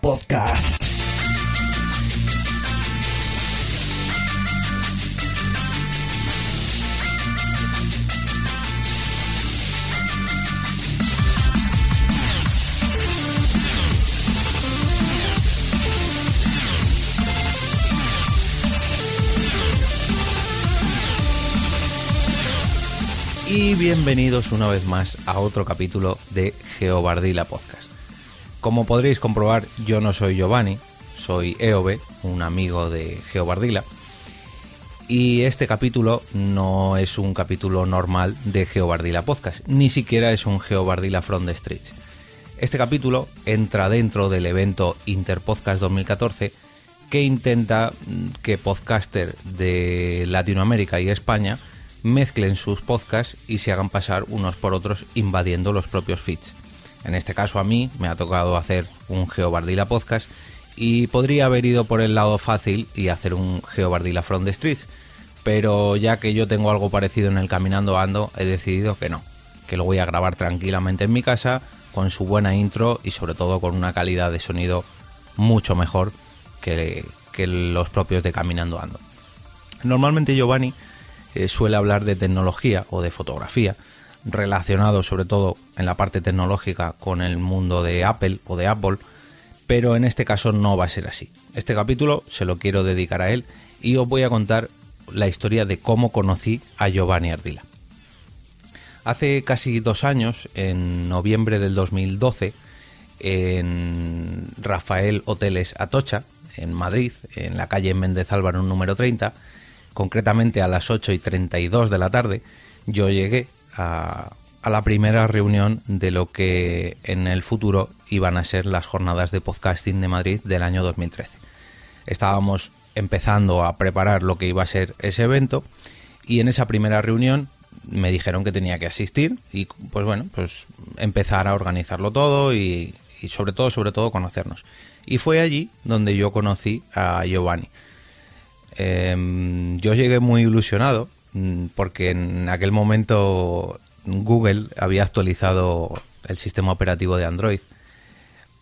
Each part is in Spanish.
Podcast. Y bienvenidos una vez más a otro capítulo de Geobardila Podcast. Como podréis comprobar, yo no soy Giovanni, soy Eobe, un amigo de Geobardila. Y este capítulo no es un capítulo normal de Geobardila Podcast, ni siquiera es un Geobardila from the Streets. Este capítulo entra dentro del evento Interpodcast 2014 que intenta que podcaster de Latinoamérica y España mezclen sus podcasts y se hagan pasar unos por otros invadiendo los propios feeds. En este caso a mí me ha tocado hacer un Geobardila podcast y podría haber ido por el lado fácil y hacer un Geobardila from the streets, pero ya que yo tengo algo parecido en el Caminando Ando, he decidido que no, que lo voy a grabar tranquilamente en mi casa con su buena intro y sobre todo con una calidad de sonido mucho mejor que, los propios de Caminando Ando. Normalmente Giovanni eh, suele hablar de tecnología o de fotografía, relacionado sobre todo en la parte tecnológica con el mundo de Apple o de Apple, pero en este caso no va a ser así. Este capítulo se lo quiero dedicar a él y os voy a contar la historia de cómo conocí a Giovanni Ardila. Hace casi dos años, en noviembre del 2012, en Rafael Hoteles Atocha, en Madrid, en la calle Méndez Álvaro número 30, concretamente a las 8 y 32 de la tarde, yo llegué a, la primera reunión de lo que en el futuro iban a ser las jornadas de podcasting de Madrid del año 2013. Estábamos empezando a preparar lo que iba a ser ese evento y en esa primera reunión me dijeron que tenía que asistir y pues bueno, pues empezar a organizarlo todo y, sobre todo, sobre todo conocernos. Y fue allí donde yo conocí a Giovanni. Eh, yo llegué muy ilusionado porque en aquel momento Google había actualizado el sistema operativo de Android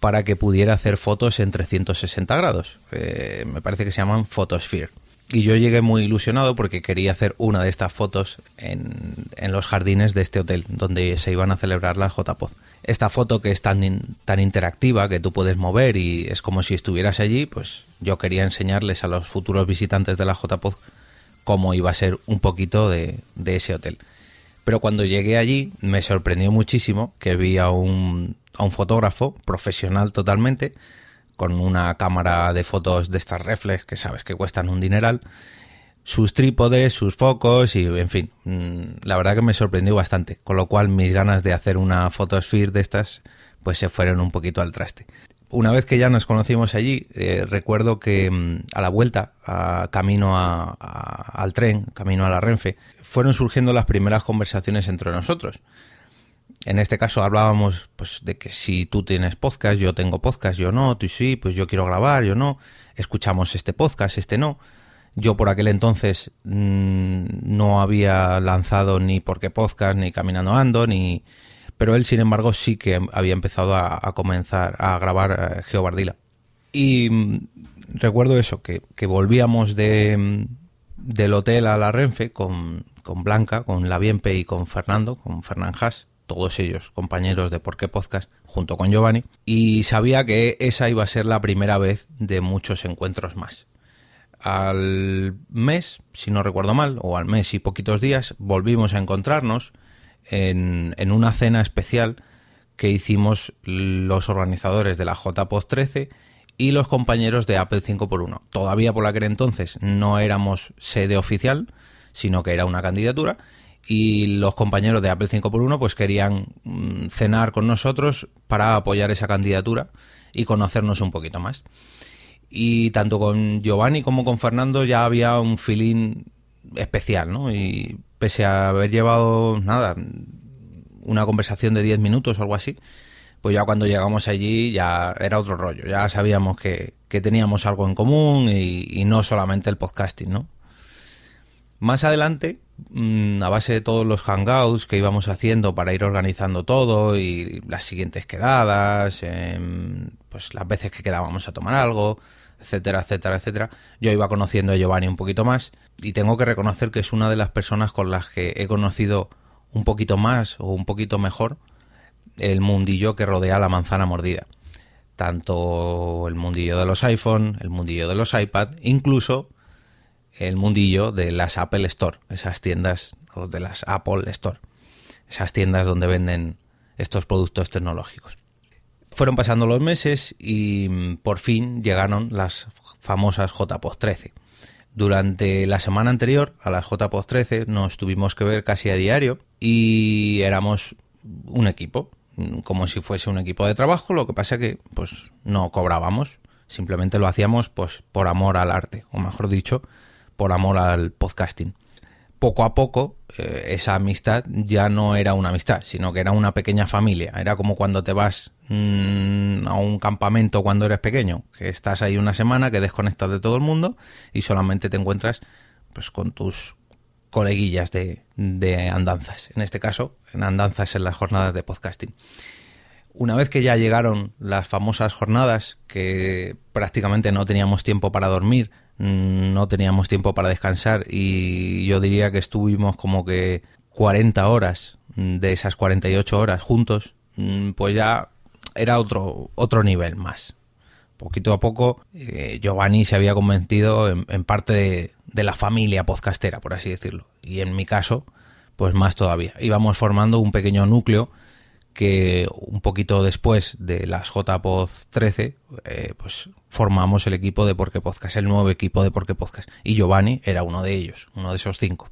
para que pudiera hacer fotos en 360 grados. Me parece que se llaman Photosphere. Y yo llegué muy ilusionado porque quería hacer una de estas fotos en, en los jardines de este hotel donde se iban a celebrar las JPod. Esta foto que es tan, tan interactiva que tú puedes mover y es como si estuvieras allí, pues yo quería enseñarles a los futuros visitantes de la JPod cómo iba a ser un poquito de, ese hotel. Pero cuando llegué allí me sorprendió muchísimo que vi a un, fotógrafo profesional totalmente con una cámara de fotos de estas reflex que sabes que cuestan un dineral, sus trípodes, sus focos y en fin, la verdad que me sorprendió bastante, con lo cual mis ganas de hacer una fotosphere de estas pues se fueron un poquito al traste. Una vez que ya nos conocimos allí, eh, recuerdo que mmm, a la vuelta, camino al tren, camino a la Renfe, fueron surgiendo las primeras conversaciones entre nosotros. En este caso hablábamos pues de que si tú tienes podcast, yo tengo podcast, yo no, tú sí, pues yo quiero grabar, yo no, escuchamos este podcast, este no. Yo por aquel entonces mmm, no había lanzado ni porque podcast, ni caminando ando, ni pero él sin embargo sí que había empezado a, comenzar a grabar eh, Geobardila. Y mmm, recuerdo eso, que, que volvíamos de, del hotel a la Renfe con, con Blanca, con la Bienpe y con Fernando, con Fernán Haas, todos ellos compañeros de Por qué Podcast, junto con Giovanni, y sabía que esa iba a ser la primera vez de muchos encuentros más. Al mes, si no recuerdo mal, o al mes y poquitos días, volvimos a encontrarnos en, una cena especial que hicimos los organizadores de la JPOD 13 y los compañeros de Apple 5x1. Todavía por aquel entonces no éramos sede oficial, sino que era una candidatura y los compañeros de Apple 5x1 pues querían mm, cenar con nosotros para apoyar esa candidatura y conocernos un poquito más. Y tanto con Giovanni como con Fernando ya había un feeling especial, ¿no? Y pese a haber llevado, nada, una conversación de 10 minutos o algo así, pues ya cuando llegamos allí ya era otro rollo, ya sabíamos que, teníamos algo en común y, y, no solamente el podcasting, ¿no? Más adelante, mm, a base de todos los hangouts que íbamos haciendo para ir organizando todo y las siguientes quedadas, em, pues las veces que quedábamos a tomar algo, etcétera, etcétera, etcétera, yo iba conociendo a Giovanni un poquito más y tengo que reconocer que es una de las personas con las que he conocido un poquito más o un poquito mejor el mundillo que rodea la manzana mordida. Tanto el mundillo de los iPhone, el mundillo de los iPad, incluso el mundillo de las Apple Store, esas tiendas, o de las Apple Store, esas tiendas donde venden estos productos tecnológicos. Fueron pasando los meses y mm, por fin llegaron las famosas JPOD 13. Durante la semana anterior a las JPOD 13 nos tuvimos que ver casi a diario y éramos un equipo, como si fuese un equipo de trabajo, lo que pasa que pues no cobrábamos, simplemente lo hacíamos pues por amor al arte, o mejor dicho, por amor al podcasting. Poco a poco eh, esa amistad ya no era una amistad, sino que era una pequeña familia. Era como cuando te vas mm, a un campamento cuando eres pequeño, que estás ahí una semana, que desconectas de todo el mundo y solamente te encuentras pues con tus coleguillas de, de andanzas. En este caso, en andanzas en las jornadas de podcasting. Una vez que ya llegaron las famosas jornadas, que prácticamente no teníamos tiempo para dormir, Mm, no teníamos tiempo para descansar y yo diría que estuvimos como que 40 horas de esas 48 horas juntos, mm, pues ya era otro, otro nivel más. Poquito a poco, eh, Giovanni se había convencido en, parte de, de, la familia podcastera, por así decirlo. Y en mi caso, pues más todavía. Íbamos formando un pequeño núcleo que un poquito después de las JPod 13, eh, pues formamos el equipo de Porque Podcast, el nuevo equipo de Porque Podcast. Y Giovanni era uno de ellos, uno de esos cinco.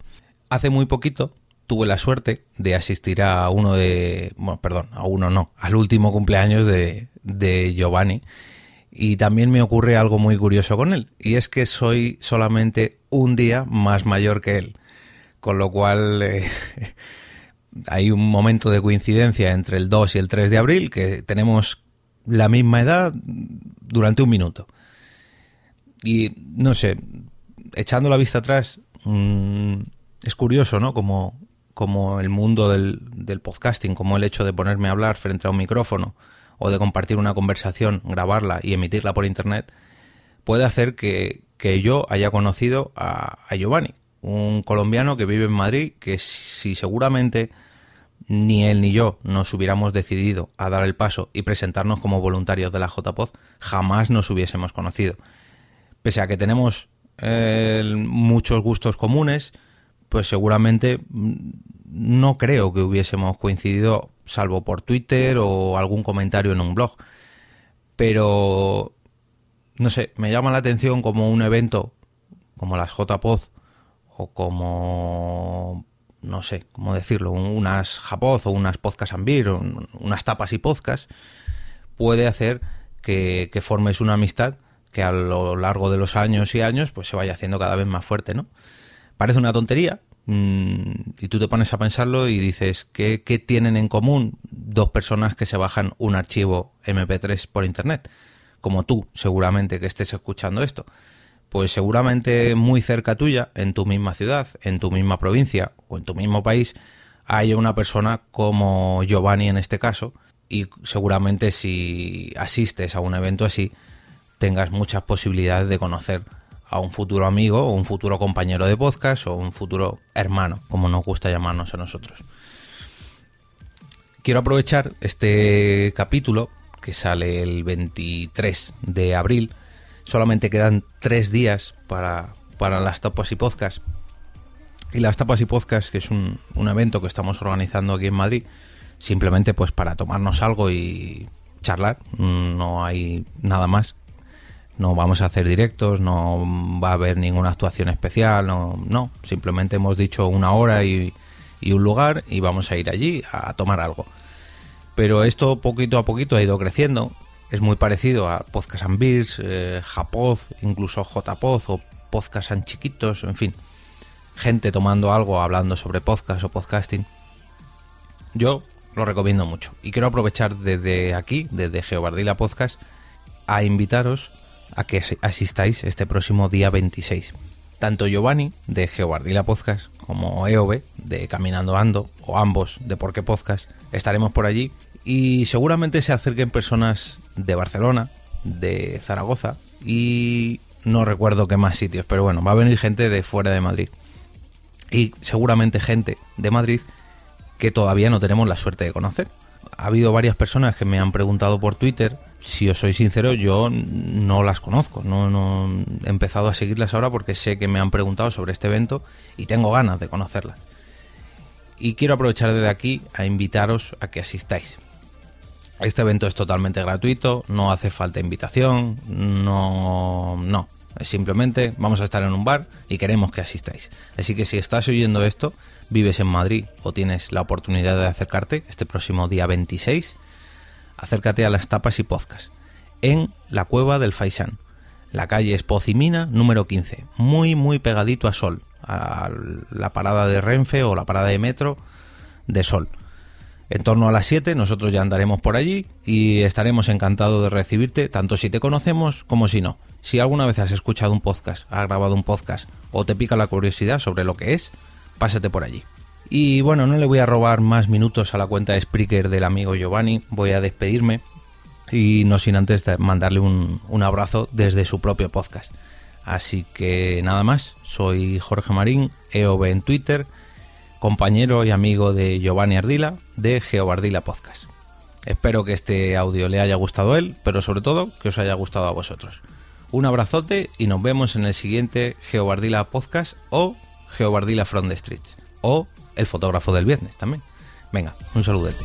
Hace muy poquito tuve la suerte de asistir a uno de, bueno, perdón, a uno no, al último cumpleaños de, de Giovanni. Y también me ocurre algo muy curioso con él, y es que soy solamente un día más mayor que él. Con lo cual, eh, hay un momento de coincidencia entre el 2 y el 3 de abril, que tenemos la misma edad durante un minuto. Y no sé, echando la vista atrás, mm, es curioso, ¿no? Como, como el mundo del, podcasting, como el hecho de ponerme a hablar frente a un micrófono o de compartir una conversación, grabarla y emitirla por internet, puede hacer que, que yo haya conocido a, Giovanni, un colombiano que vive en Madrid, que si seguramente ni él ni yo nos hubiéramos decidido a dar el paso y presentarnos como voluntarios de la JPOD, jamás nos hubiésemos conocido. Pese a que tenemos eh, muchos gustos comunes, pues seguramente no creo que hubiésemos coincidido, salvo por Twitter o algún comentario en un blog. Pero, no sé, me llama la atención como un evento como las JPOD o como no sé cómo decirlo, unas japoz o unas podcast ambir, unas tapas y podcast, puede hacer que, formes una amistad que a lo largo de los años y años pues se vaya haciendo cada vez más fuerte, ¿no? Parece una tontería y tú te pones a pensarlo y dices, ¿qué, ¿qué tienen en común dos personas que se bajan un archivo MP3 por Internet? Como tú, seguramente, que estés escuchando esto pues seguramente muy cerca tuya, en tu misma ciudad, en tu misma provincia o en tu mismo país, haya una persona como Giovanni en este caso, y seguramente si asistes a un evento así, tengas muchas posibilidades de conocer a un futuro amigo o un futuro compañero de podcast o un futuro hermano, como nos gusta llamarnos a nosotros. Quiero aprovechar este capítulo que sale el 23 de abril solamente quedan tres días para, para las tapas y podcast. Y las tapas y podcast, que es un, un evento que estamos organizando aquí en Madrid, simplemente pues para tomarnos algo y charlar, no hay nada más. No vamos a hacer directos, no va a haber ninguna actuación especial, no, no. Simplemente hemos dicho una hora y, un lugar y vamos a ir allí a tomar algo. Pero esto poquito a poquito ha ido creciendo. Es muy parecido a Podcast and Beers, eh, Japoz, incluso JPoz o Podcast and Chiquitos, en fin. Gente tomando algo, hablando sobre podcast o podcasting. Yo lo recomiendo mucho. Y quiero aprovechar desde aquí, desde Geobardila Podcast, a invitaros a que asistáis este próximo día 26. Tanto Giovanni de Geobardila Podcast como EOB de Caminando Ando o ambos de Por qué Podcast estaremos por allí y seguramente se acerquen personas de Barcelona, de Zaragoza y no recuerdo qué más sitios, pero bueno, va a venir gente de fuera de Madrid y seguramente gente de Madrid que todavía no tenemos la suerte de conocer. Ha habido varias personas que me han preguntado por Twitter. Si os soy sincero, yo no las conozco. No, he empezado a seguirlas ahora porque sé que me han preguntado sobre este evento y tengo ganas de conocerlas. Y quiero aprovechar desde aquí a invitaros a que asistáis. Este evento es totalmente gratuito, no hace falta invitación, no, no, simplemente vamos a estar en un bar y queremos que asistáis. Así que si estás oyendo esto, vives en Madrid o tienes la oportunidad de acercarte este próximo día 26, acércate a las tapas y podcast en la cueva del Faisán. La calle Espocimina número 15, muy muy pegadito a Sol, a la parada de Renfe o la parada de metro de Sol. En torno a las 7 nosotros ya andaremos por allí y estaremos encantados de recibirte, tanto si te conocemos como si no. Si alguna vez has escuchado un podcast, has grabado un podcast o te pica la curiosidad sobre lo que es, pásate por allí. Y bueno, no le voy a robar más minutos a la cuenta de Spreaker del amigo Giovanni, voy a despedirme y no sin antes mandarle un, un abrazo desde su propio podcast. Así que nada más, soy Jorge Marín, EOB en Twitter compañero y amigo de Giovanni Ardila de Geobardila Podcast. Espero que este audio le haya gustado a él, pero sobre todo que os haya gustado a vosotros. Un abrazote y nos vemos en el siguiente Geobardila Podcast o Geobardila From the Streets o El fotógrafo del viernes también. Venga, un saludete.